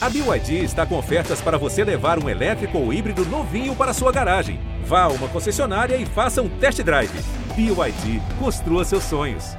A BYD está com ofertas para você levar um elétrico ou híbrido novinho para sua garagem. Vá a uma concessionária e faça um test drive. BYD, construa seus sonhos.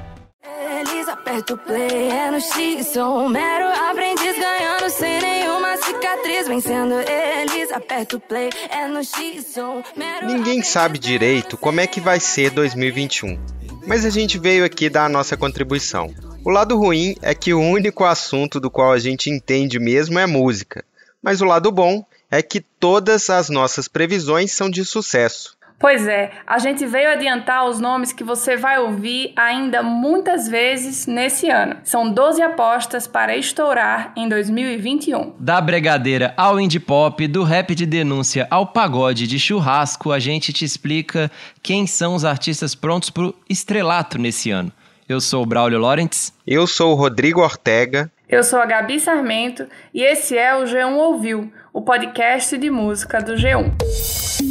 Aperta o play, é no X, sou um mero aprendiz ganhando sem nenhuma cicatriz, vencendo eles aperta o play, é no X, sou um mero Ninguém sabe direito como é que vai ser 2021, mas a gente veio aqui dar a nossa contribuição. O lado ruim é que o único assunto do qual a gente entende mesmo é música, mas o lado bom é que todas as nossas previsões são de sucesso. Pois é, a gente veio adiantar os nomes que você vai ouvir ainda muitas vezes nesse ano. São 12 apostas para estourar em 2021. Da bregadeira ao indie pop, do rap de denúncia ao pagode de churrasco, a gente te explica quem são os artistas prontos pro estrelato nesse ano. Eu sou o Braulio Lawrence. Eu sou o Rodrigo Ortega. Eu sou a Gabi Sarmento e esse é o G1 Ouviu, o podcast de música do G1.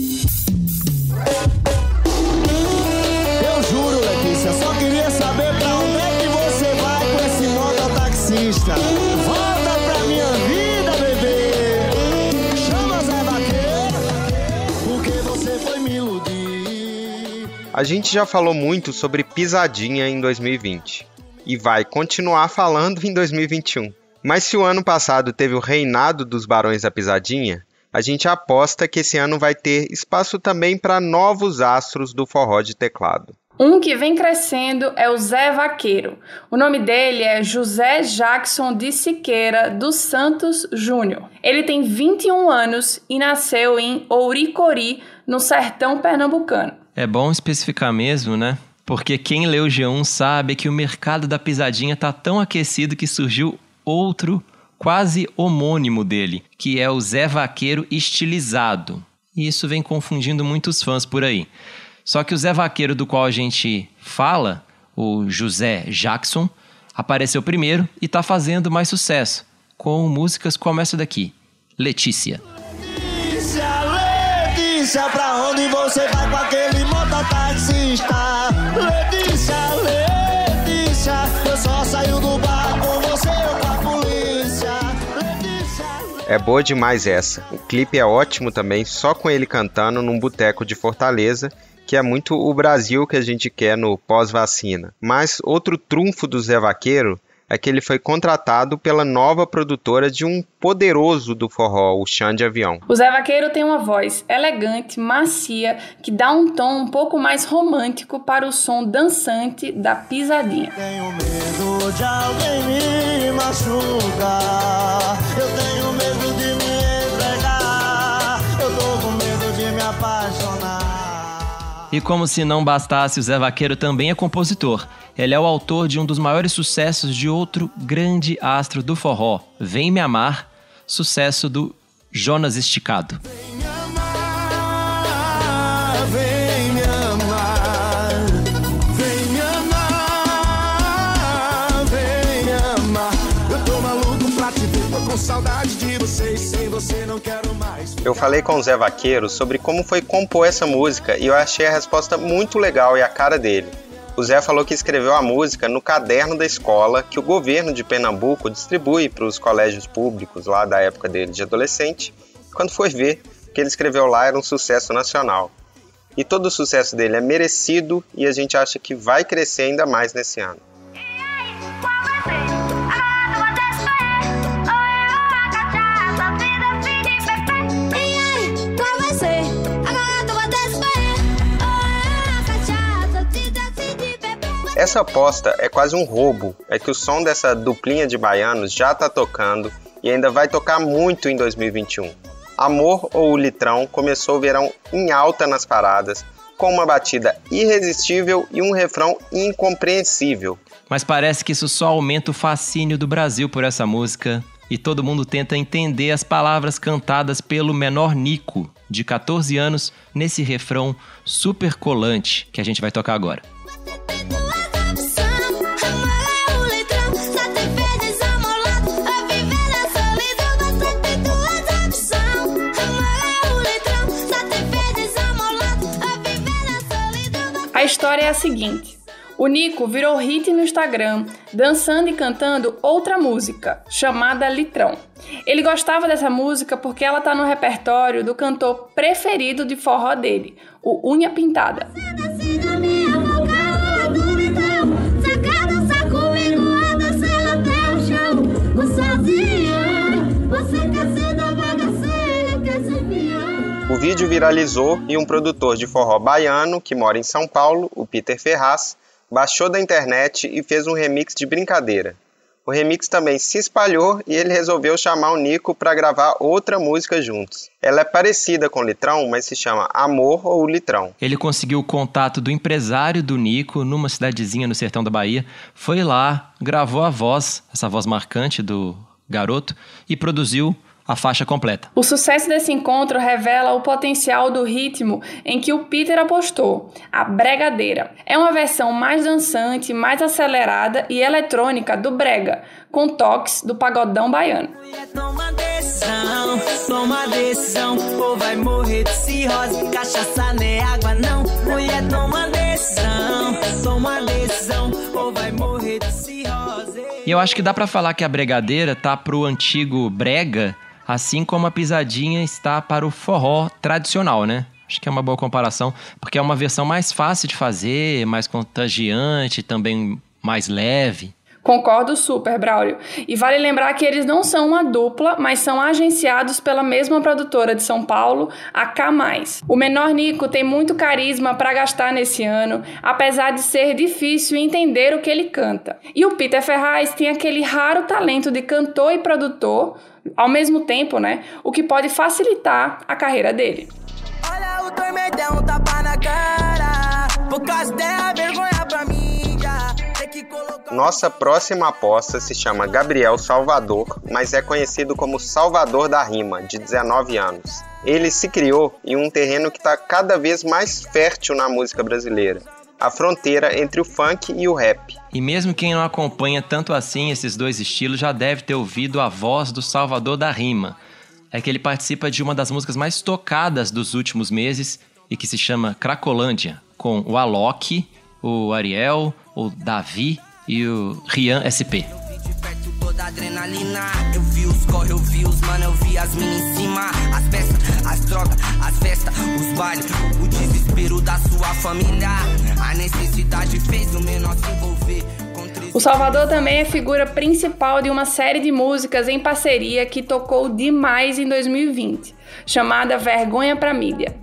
A gente já falou muito sobre pisadinha em 2020 e vai continuar falando em 2021. Mas se o ano passado teve o reinado dos Barões da Pisadinha, a gente aposta que esse ano vai ter espaço também para novos astros do forró de teclado. Um que vem crescendo é o Zé Vaqueiro. O nome dele é José Jackson de Siqueira dos Santos Júnior. Ele tem 21 anos e nasceu em Ouricori, no sertão pernambucano. É bom especificar mesmo, né? Porque quem leu o G1 sabe que o mercado da pisadinha tá tão aquecido que surgiu outro quase homônimo dele, que é o Zé Vaqueiro estilizado. E isso vem confundindo muitos fãs por aí. Só que o Zé Vaqueiro do qual a gente fala, o José Jackson, apareceu primeiro e está fazendo mais sucesso, com músicas como essa daqui, Letícia. Letícia, Letícia, pra onde você vai com aquele Letícia, Letícia, eu só saio do bar com você ou com a polícia. É boa demais essa. O clipe é ótimo também, só com ele cantando num boteco de Fortaleza, que é muito o Brasil que a gente quer no pós-vacina. Mas outro trunfo do Zé Vaqueiro é que ele foi contratado pela nova produtora de um poderoso do forró, o Xande Avião. O Zé Vaqueiro tem uma voz elegante, macia, que dá um tom um pouco mais romântico para o som dançante da pisadinha. tenho medo de alguém me machucar. Eu tenho medo de me entregar. Eu tô com medo de me apaixonar. E como se não bastasse, o Zé Vaqueiro também é compositor. Ele é o autor de um dos maiores sucessos de outro grande astro do forró, Vem Me Amar, sucesso do Jonas Esticado. Saudade de você. e Sem você não quero. Eu falei com o Zé Vaqueiro sobre como foi compor essa música e eu achei a resposta muito legal e a cara dele. O Zé falou que escreveu a música no caderno da escola que o governo de Pernambuco distribui para os colégios públicos lá da época dele de adolescente. Quando foi ver, o que ele escreveu lá era um sucesso nacional. E todo o sucesso dele é merecido e a gente acha que vai crescer ainda mais nesse ano. Essa aposta é quase um roubo, é que o som dessa duplinha de baianos já tá tocando e ainda vai tocar muito em 2021. Amor ou o Litrão começou o verão em alta nas paradas, com uma batida irresistível e um refrão incompreensível. Mas parece que isso só aumenta o fascínio do Brasil por essa música e todo mundo tenta entender as palavras cantadas pelo menor Nico, de 14 anos, nesse refrão super colante que a gente vai tocar agora. A história é a seguinte: o Nico virou hit no Instagram, dançando e cantando outra música, chamada Litrão. Ele gostava dessa música porque ela tá no repertório do cantor preferido de forró dele, o Unha Pintada. Vídeo viralizou e um produtor de forró baiano, que mora em São Paulo, o Peter Ferraz, baixou da internet e fez um remix de brincadeira. O remix também se espalhou e ele resolveu chamar o Nico para gravar outra música juntos. Ela é parecida com Litrão, mas se chama Amor ou Litrão. Ele conseguiu o contato do empresário do Nico numa cidadezinha no sertão da Bahia, foi lá, gravou a voz, essa voz marcante do garoto, e produziu a faixa completa. O sucesso desse encontro revela o potencial do ritmo em que o Peter apostou, a bregadeira. É uma versão mais dançante, mais acelerada e eletrônica do brega, com toques do pagodão baiano. Toma decisão, toma decisão, ou vai morrer de cirrose, cachaça nem água não. Mulher, toma decisão, toma decisão, ou vai morrer de cirrose. E eu acho que dá para falar que a bregadeira tá pro antigo brega assim como a pisadinha está para o forró tradicional, né? Acho que é uma boa comparação, porque é uma versão mais fácil de fazer, mais contagiante, também mais leve. Concordo super, Braulio. E vale lembrar que eles não são uma dupla, mas são agenciados pela mesma produtora de São Paulo, a K+. O menor Nico tem muito carisma para gastar nesse ano, apesar de ser difícil entender o que ele canta. E o Peter Ferraz tem aquele raro talento de cantor e produtor, ao mesmo tempo, né? O que pode facilitar a carreira dele. Olha o tapa na cara, por causa dela, Nossa próxima aposta se chama Gabriel Salvador, mas é conhecido como Salvador da Rima, de 19 anos. Ele se criou em um terreno que está cada vez mais fértil na música brasileira a fronteira entre o funk e o rap. E mesmo quem não acompanha tanto assim esses dois estilos já deve ter ouvido a voz do Salvador da Rima. É que ele participa de uma das músicas mais tocadas dos últimos meses e que se chama Cracolândia, com o Alok, o Ariel, o Davi e o Rian SP. Toda adrenalina, eu vi os corre, eu vi os mano, eu vi as minas em cima, as peças, as drogas, as festas, os bailes, o desespero da sua família. A necessidade fez o menor se envolver. O Salvador também é figura principal de uma série de músicas em parceria que tocou demais em 2020, chamada Vergonha pra Mídia.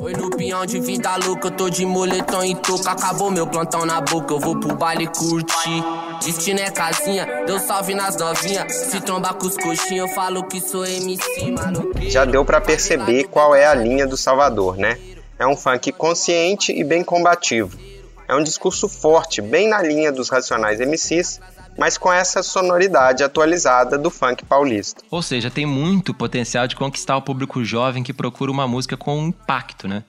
Oi no pinhão de vida louca, eu tô de moletom e touca. Acabou meu plantão na boca, eu vou pro baile curtir. Destino é casinha, deu salve nas novinhas. Se trombar com os coxinhos, eu falo que sou MC. Já deu para perceber qual é a linha do Salvador, né? É um funk consciente e bem combativo. É um discurso forte, bem na linha dos Racionais MCs, mas com essa sonoridade atualizada do funk paulista. Ou seja, tem muito potencial de conquistar o público jovem que procura uma música com impacto, né?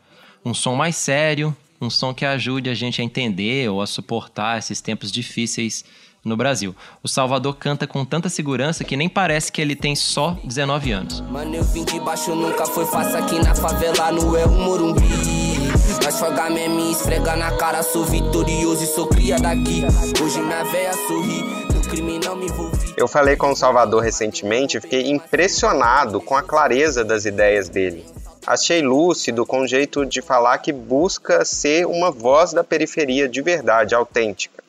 Um som mais sério, um som que ajude a gente a entender ou a suportar esses tempos difíceis no Brasil. O Salvador canta com tanta segurança que nem parece que ele tem só 19 anos. Mano, eu vim de baixo, nunca foi fácil aqui na favela, no El Morumbi. Nós meme, esfrega na cara, sou vitorioso e sou cria daqui. Hoje sorri, no crime não me envolvi. Eu falei com o Salvador recentemente e fiquei impressionado com a clareza das ideias dele. Achei lúcido com o jeito de falar que busca ser uma voz da periferia de verdade, autêntica.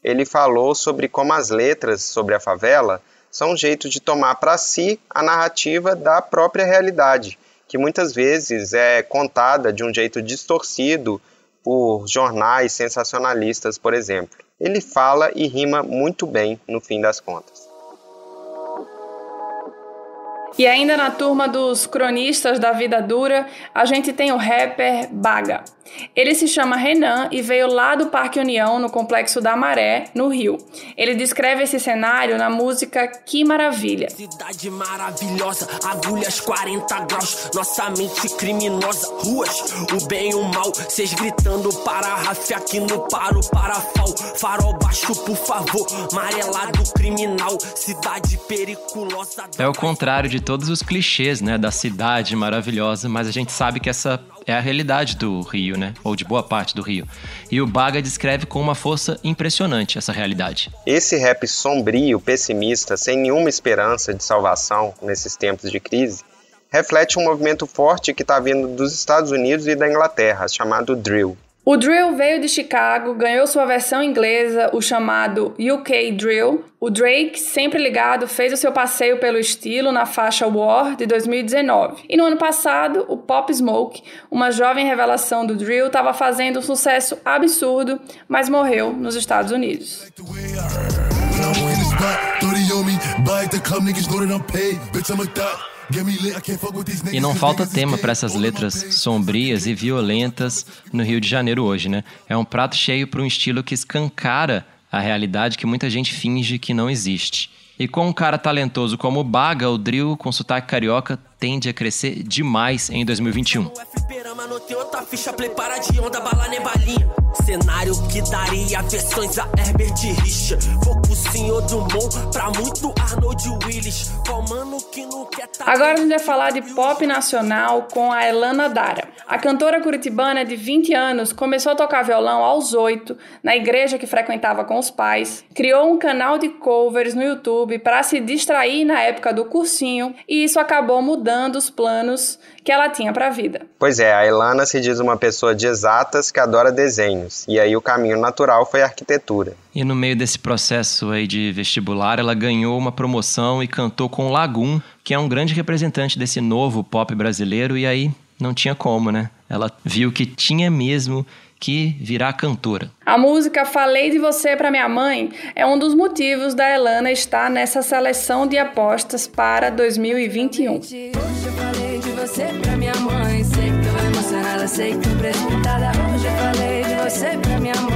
Ele falou sobre como as letras sobre a favela são um jeito de tomar para si a narrativa da própria realidade que muitas vezes é contada de um jeito distorcido por jornais sensacionalistas, por exemplo. Ele fala e rima muito bem no fim das contas. E ainda na turma dos cronistas da vida dura, a gente tem o rapper Baga. Ele se chama Renan e veio lá do Parque União, no Complexo da Maré, no Rio. Ele descreve esse cenário na música Que Maravilha. Cidade maravilhosa, agulhas 40 graus, nossa mente criminosa, ruas, o bem e o mal, cês gritando para a Rafa aqui no paro, parafal, farol baixo, por favor, criminal, cidade periculosa. É o contrário de todos os clichês, né, da cidade maravilhosa, mas a gente sabe que essa é a realidade do Rio, né? Ou de boa parte do Rio. E o Baga descreve com uma força impressionante essa realidade. Esse rap sombrio, pessimista, sem nenhuma esperança de salvação nesses tempos de crise, reflete um movimento forte que está vindo dos Estados Unidos e da Inglaterra, chamado drill. O drill veio de Chicago, ganhou sua versão inglesa, o chamado UK Drill. O Drake, sempre ligado, fez o seu passeio pelo estilo na faixa War de 2019. E no ano passado, o Pop Smoke, uma jovem revelação do drill, estava fazendo um sucesso absurdo, mas morreu nos Estados Unidos. E não falta tema para essas letras sombrias e violentas no Rio de Janeiro hoje, né? É um prato cheio para um estilo que escancara a realidade que muita gente finge que não existe. E com um cara talentoso como o Baga, o drill com sotaque carioca tende a crescer demais em 2021. Cenário que daria versões a Herbert Richa. Focusinho Dumont pra muito Arnold Willis. que não quer tá Agora a gente vai falar de pop nacional com a Elana Dara. A cantora curitibana de 20 anos começou a tocar violão aos 8 na igreja que frequentava com os pais. Criou um canal de covers no YouTube para se distrair na época do cursinho e isso acabou mudando os planos que ela tinha para a vida. Pois é, a Elana se diz uma pessoa de exatas que adora desenhos, e aí o caminho natural foi a arquitetura. E no meio desse processo aí de vestibular, ela ganhou uma promoção e cantou com Lagoon, que é um grande representante desse novo pop brasileiro, e aí não tinha como, né? Ela viu que tinha mesmo que virar cantora. A música Falei de Você para Minha Mãe é um dos motivos da Elana estar nessa seleção de apostas para 2021 você pra minha mãe. Sei que tô emocionada, sei que tô precipitada. Hoje eu falei de você pra minha mãe.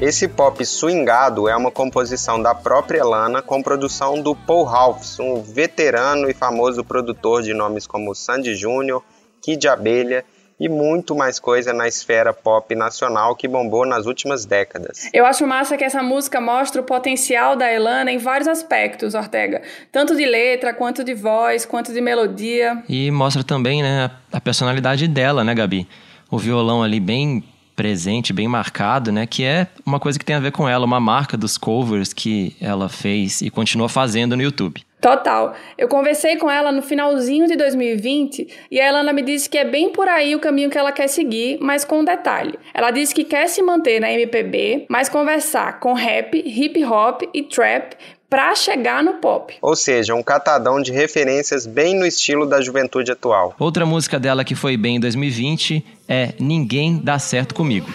Esse pop swingado é uma composição da própria Lana com produção do Paul Ralphs, um veterano e famoso produtor de nomes como Sandy Júnior, Kid Abelha e muito mais coisa na esfera pop nacional que bombou nas últimas décadas. Eu acho massa que essa música mostra o potencial da Elana em vários aspectos, Ortega, tanto de letra, quanto de voz, quanto de melodia. E mostra também, né, a personalidade dela, né, Gabi? O violão ali bem presente, bem marcado, né? Que é uma coisa que tem a ver com ela, uma marca dos covers que ela fez e continua fazendo no YouTube. Total. Eu conversei com ela no finalzinho de 2020 e a Elana me disse que é bem por aí o caminho que ela quer seguir, mas com um detalhe. Ela disse que quer se manter na MPB, mas conversar com rap, hip hop e trap para chegar no pop. Ou seja, um catadão de referências bem no estilo da juventude atual. Outra música dela que foi bem em 2020 é Ninguém Dá Certo Comigo.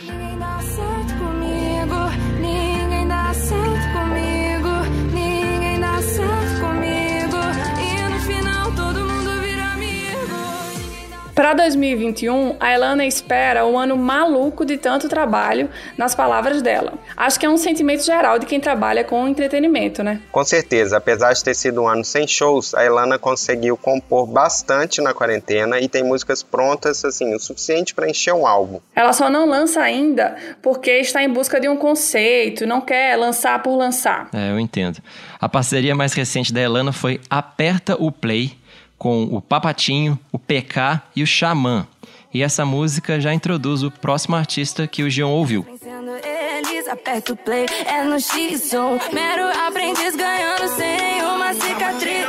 Para 2021, a Elana espera um ano maluco de tanto trabalho, nas palavras dela. Acho que é um sentimento geral de quem trabalha com entretenimento, né? Com certeza, apesar de ter sido um ano sem shows, a Elana conseguiu compor bastante na quarentena e tem músicas prontas, assim, o suficiente para encher um álbum. Ela só não lança ainda porque está em busca de um conceito, não quer lançar por lançar. É, eu entendo. A parceria mais recente da Elana foi Aperta o Play com o Papatinho, o PK e o Xamã. E essa música já introduz o próximo artista que o Gion ouviu. Aperta o play, é no X, mero aprendiz ganhando sem nenhuma cicatriz.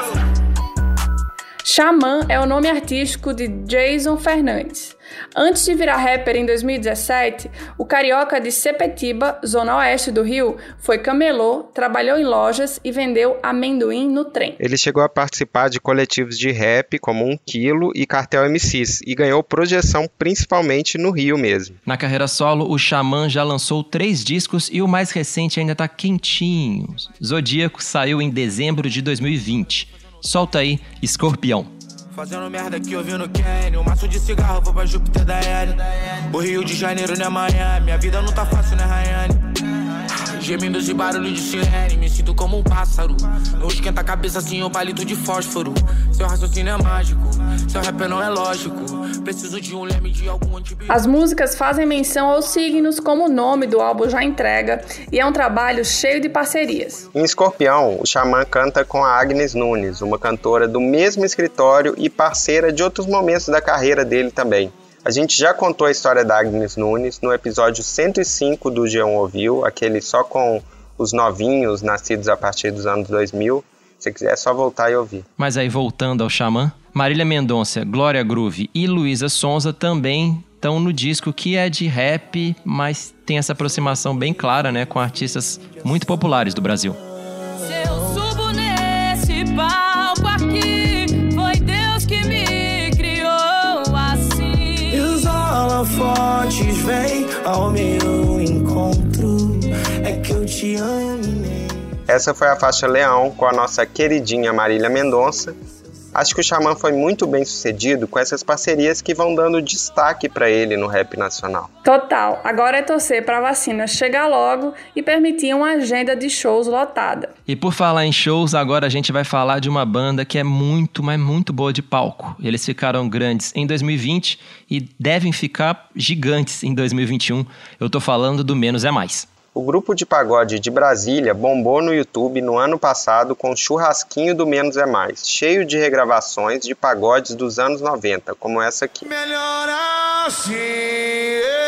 Xamã é o nome artístico de Jason Fernandes. Antes de virar rapper em 2017, o carioca de Sepetiba, zona oeste do Rio, foi camelô, trabalhou em lojas e vendeu amendoim no trem. Ele chegou a participar de coletivos de rap como Um Quilo e Cartel MCs e ganhou projeção principalmente no Rio mesmo. Na carreira solo, o Xamã já lançou três discos e o mais recente ainda tá quentinho. Zodíaco saiu em dezembro de 2020. Solta aí, Escorpião. Fazendo merda aqui ouvindo Kenny. Um maço de cigarro, vou pra Júpiter da L. O Rio de Janeiro, né, Miami. Minha vida não tá fácil, né, Rayane Gemidos e barulho de sirene, me sinto como um pássaro. Não esquenta a cabeça assim, um palito de fósforo. Seu raciocínio é mágico, seu rap não é lógico. Preciso de um leme de algum antibiótico. As músicas fazem menção aos signos, como o nome do álbum já entrega, e é um trabalho cheio de parcerias. Em Escorpião, o Xamã canta com a Agnes Nunes, uma cantora do mesmo escritório e parceira de outros momentos da carreira dele também. A gente já contou a história da Agnes Nunes no episódio 105 do G1 Ouviu, aquele só com os novinhos nascidos a partir dos anos 2000. Se quiser, é só voltar e ouvir. Mas aí, voltando ao Xamã, Marília Mendonça, Glória Groove e Luísa Sonza também estão no disco que é de rap, mas tem essa aproximação bem clara, né, com artistas muito populares do Brasil. Holofotes vêm ao meu encontro. É que eu te. Essa foi a faixa Leão com a nossa queridinha Marília Mendonça. Acho que o Xamã foi muito bem sucedido com essas parcerias que vão dando destaque para ele no rap nacional. Total, agora é torcer para a vacina chegar logo e permitir uma agenda de shows lotada. E por falar em shows, agora a gente vai falar de uma banda que é muito, mas muito boa de palco. Eles ficaram grandes em 2020 e devem ficar gigantes em 2021. Eu tô falando do Menos é Mais. O grupo de pagode de Brasília bombou no YouTube no ano passado com o Churrasquinho do Menos é Mais, cheio de regravações de pagodes dos anos 90, como essa aqui. Melhor assim.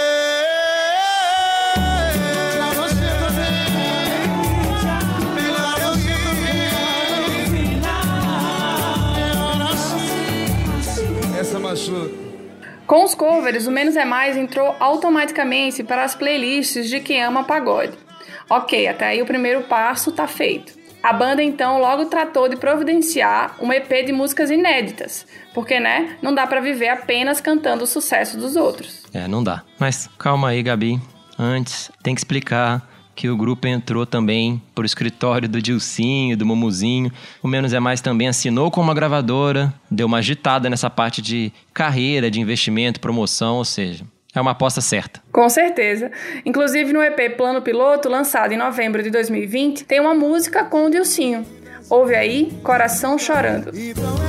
Com os covers, o Menos é Mais entrou automaticamente para as playlists de quem ama pagode. Ok, até aí o primeiro passo tá feito. A banda então logo tratou de providenciar um EP de músicas inéditas, porque né, não dá para viver apenas cantando o sucesso dos outros. É, não dá. Mas calma aí, Gabi. Antes, tem que explicar que o grupo entrou também pro escritório do Dilcinho, do Mumuzinho. O Menos é Mais também assinou com uma gravadora, deu uma agitada nessa parte de carreira, de investimento, promoção, ou seja, é uma aposta certa. Com certeza. Inclusive no EP Plano Piloto, lançado em novembro de 2020, tem uma música com o Dilcinho. Ouve aí, Coração Chorando. Então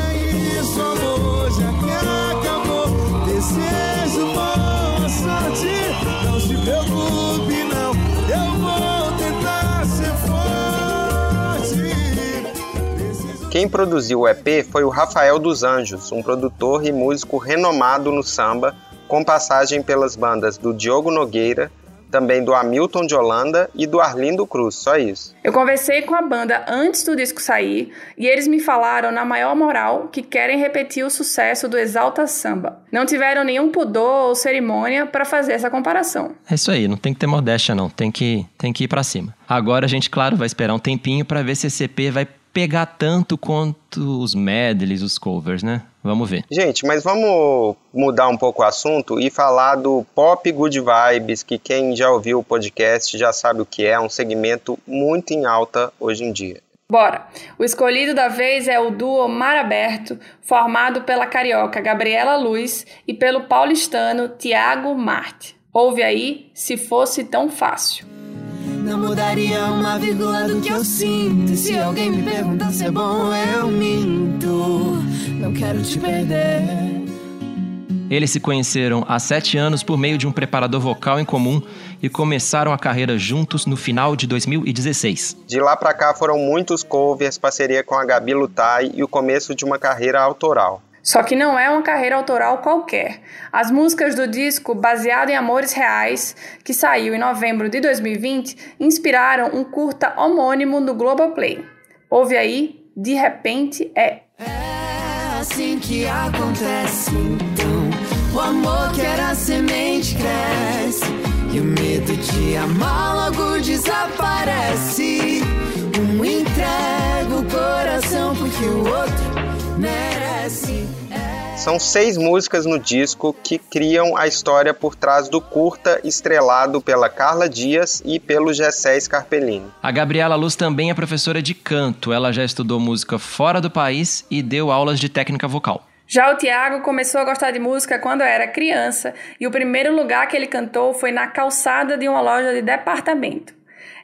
Quem produziu o EP foi o Rafael dos Anjos, um produtor e músico renomado no samba, com passagem pelas bandas do Diogo Nogueira, também do Hamilton de Holanda e do Arlindo Cruz, só isso. Eu conversei com a banda antes do disco sair e eles me falaram na maior moral que querem repetir o sucesso do Exalta Samba. Não tiveram nenhum pudor ou cerimônia para fazer essa comparação. É isso aí, não tem que ter modéstia não, tem que, tem que ir pra cima. Agora a gente, claro, vai esperar um tempinho pra ver se esse EP vai pegar tanto quanto os medleys, os covers, né? Vamos ver. Gente, mas vamos mudar um pouco o assunto e falar do Pop Good Vibes, que quem já ouviu o podcast já sabe o que é, um segmento muito em alta hoje em dia. Bora! O escolhido da vez é o duo Mar Aberto, formado pela carioca Gabriela Luz e pelo paulistano Tiago Marte. Ouve aí, se fosse tão fácil. Não mudaria uma vírgula do que eu sinto. E se alguém me perguntar se é bom, eu minto. Não quero te perder. Eles se conheceram há sete anos por meio de um preparador vocal em comum e começaram a carreira juntos no final de 2016. De lá pra cá foram muitos covers, parceria com a Gabi Lutai e o começo de uma carreira autoral. Só que não é uma carreira autoral qualquer. As músicas do disco, baseado em Amores Reais, que saiu em novembro de 2020, inspiraram um curta homônimo no Globoplay. Ouve aí, De Repente é. É assim que acontece, então. O amor que era semente cresce. E o medo de amar logo desaparece. Um entrega o coração porque o outro merece. São seis músicas no disco que criam a história por trás do curta estrelado pela Carla Dias e pelo Gessé Scarpellini. A Gabriela Luz também é professora de canto. Ela já estudou música fora do país e deu aulas de técnica vocal. Já o Tiago começou a gostar de música quando era criança e o primeiro lugar que ele cantou foi na calçada de uma loja de departamento.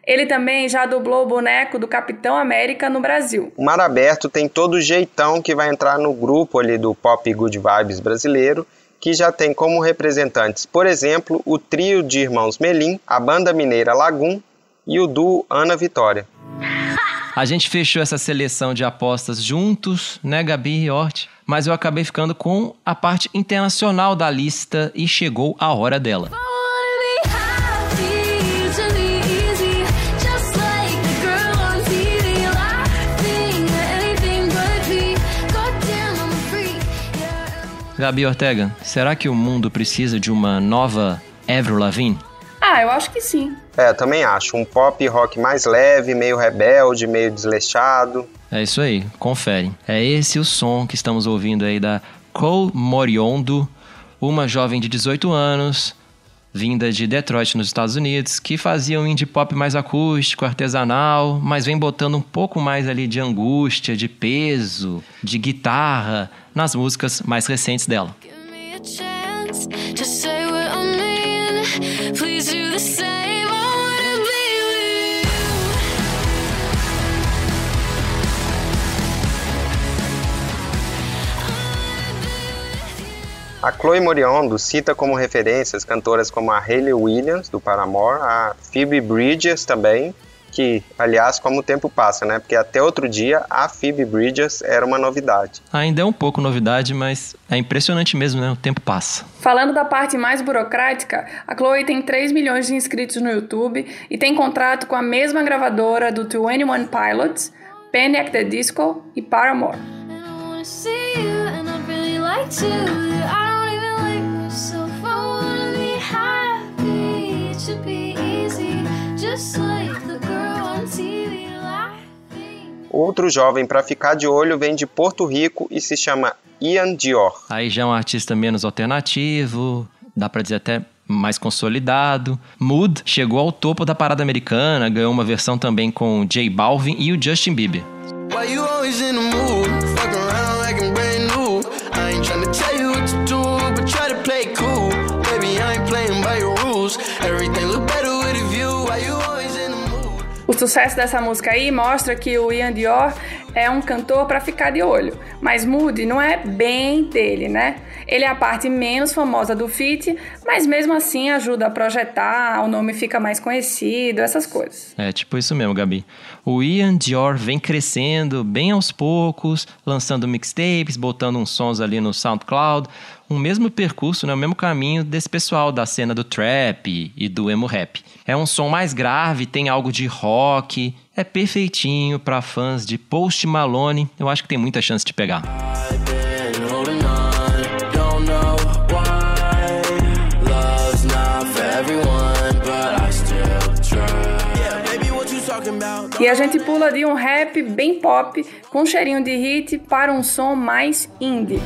Ele também já dublou o boneco do Capitão América no Brasil. O Mar Aberto tem todo o jeitão que vai entrar no grupo ali do Pop Good Vibes brasileiro, que já tem como representantes, por exemplo, o trio de irmãos Melim, a banda mineira Lagum e o duo Ana Vitória. A gente fechou essa seleção de apostas juntos, né, Gabi e Hort? Mas eu acabei ficando com a parte internacional da lista e chegou a hora dela. Gabi Ortega, será que o mundo precisa de uma nova Avril Lavigne? Ah, eu acho que sim. É, também acho. Um pop rock mais leve, meio rebelde, meio desleixado. É isso aí, confere. É esse o som que estamos ouvindo aí da Cole Moriondo, uma jovem de 18 anos, vinda de Detroit, nos Estados Unidos, que fazia um indie pop mais acústico, artesanal, mas vem botando um pouco mais ali de angústia, de peso, de guitarra nas músicas mais recentes dela. A Chloe Moriondo cita como referências cantoras como a Hayley Williams, do Paramore, a Phoebe Bridges também, que, aliás, como o tempo passa, né? Porque até outro dia a Phoebe Bridges era uma novidade. Ainda é um pouco novidade, mas é impressionante mesmo, né? O tempo passa. Falando da parte mais burocrática, a Chloe tem 3 milhões de inscritos no YouTube e tem contrato com a mesma gravadora do 21 Pilots, Panic! the Disco e Paramore. Outro jovem para ficar de olho vem de Porto Rico e se chama Ian Dior. Aí já é um artista menos alternativo, dá para dizer até mais consolidado. Mood chegou ao topo da parada americana, ganhou uma versão também com J Balvin e o Justin Bieber. O sucesso dessa música aí mostra que o Ian Dior é um cantor para ficar de olho, mas Moody não é bem dele, né? Ele é a parte menos famosa do feat, mas mesmo assim ajuda a projetar, o nome fica mais conhecido, essas coisas. É tipo isso mesmo, Gabi. O Ian Dior vem crescendo bem aos poucos, lançando mixtapes, botando uns sons ali no SoundCloud, um mesmo percurso, né, o mesmo caminho desse pessoal da cena do trap e do emo rap. É um som mais grave, tem algo de rock, é perfeitinho para fãs de Post Malone. Eu acho que tem muita chance de pegar. E a gente pula de um rap bem pop com um cheirinho de hit para um som mais indie.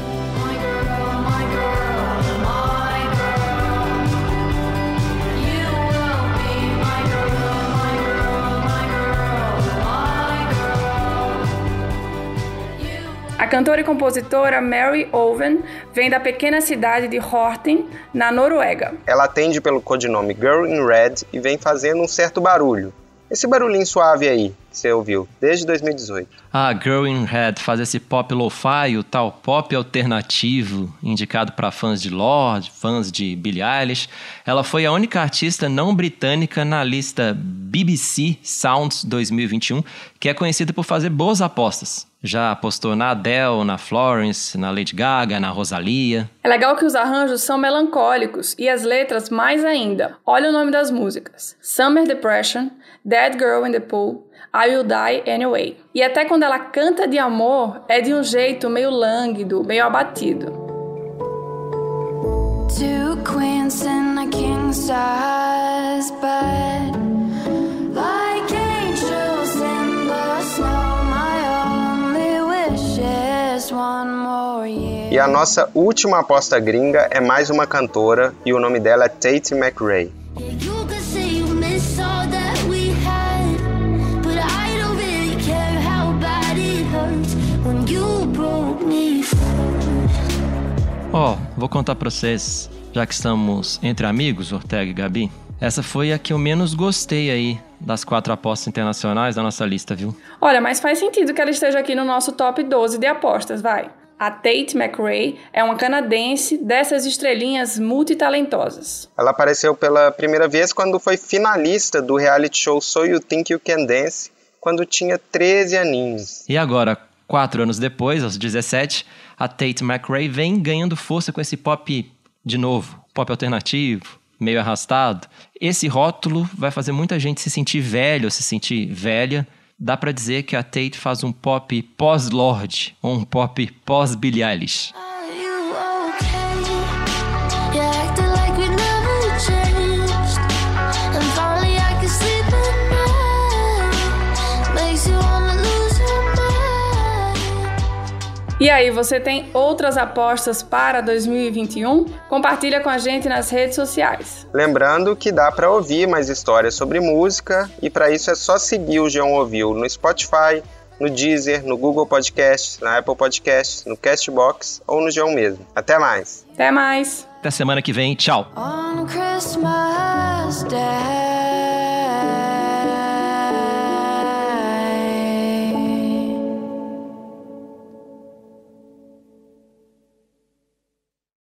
A cantora e compositora Mary Owen vem da pequena cidade de Horten, na Noruega. Ela atende pelo codinome Girl in Red e vem fazendo um certo barulho. Esse barulhinho suave aí, que você ouviu, desde 2018. A Girl in Red faz esse pop lo-fi, o tal pop alternativo, indicado para fãs de Lorde, fãs de Billie Eilish. Ela foi a única artista não britânica na lista BBC Sounds 2021, que é conhecida por fazer boas apostas. Já apostou na Adele, na Florence, na Lady Gaga, na Rosalia. É legal que os arranjos são melancólicos e as letras mais ainda. Olha o nome das músicas: Summer Depression, Dead Girl in the Pool, I Will Die Anyway. E até quando ela canta de amor, é de um jeito meio lânguido, meio abatido. Two queens in a king size bed E a nossa última aposta gringa é mais uma cantora e o nome dela é Tate McRae. Ó, vou contar pra vocês, já que estamos entre amigos, Ortega e Gabi. Essa foi a que eu menos gostei aí das quatro apostas internacionais da nossa lista, viu? Olha, mas faz sentido que ela esteja aqui no nosso top 12 de apostas, vai. A Tate McRae é uma canadense dessas estrelinhas multitalentosas. Ela apareceu pela primeira vez quando foi finalista do reality show So You Think You Can Dance, quando tinha 13 aninhos. E agora, quatro anos depois, aos 17, a Tate McRae vem ganhando força com esse pop de novo, pop alternativo, meio arrastado. Esse rótulo vai fazer muita gente se sentir velho, se sentir velha. Dá pra dizer que a Tate faz um pop pós-Lorde, ou um pop pós-Billie Eilish. E aí, você tem outras apostas para 2021? Compartilha com a gente nas redes sociais. Lembrando que dá para ouvir mais histórias sobre música e para isso é só seguir o Geão Ouviu no Spotify, no Deezer, no Google Podcasts, na Apple Podcasts, no Castbox ou no Geão mesmo. Até mais! Até mais! Até semana que vem, tchau! On Christmas Day.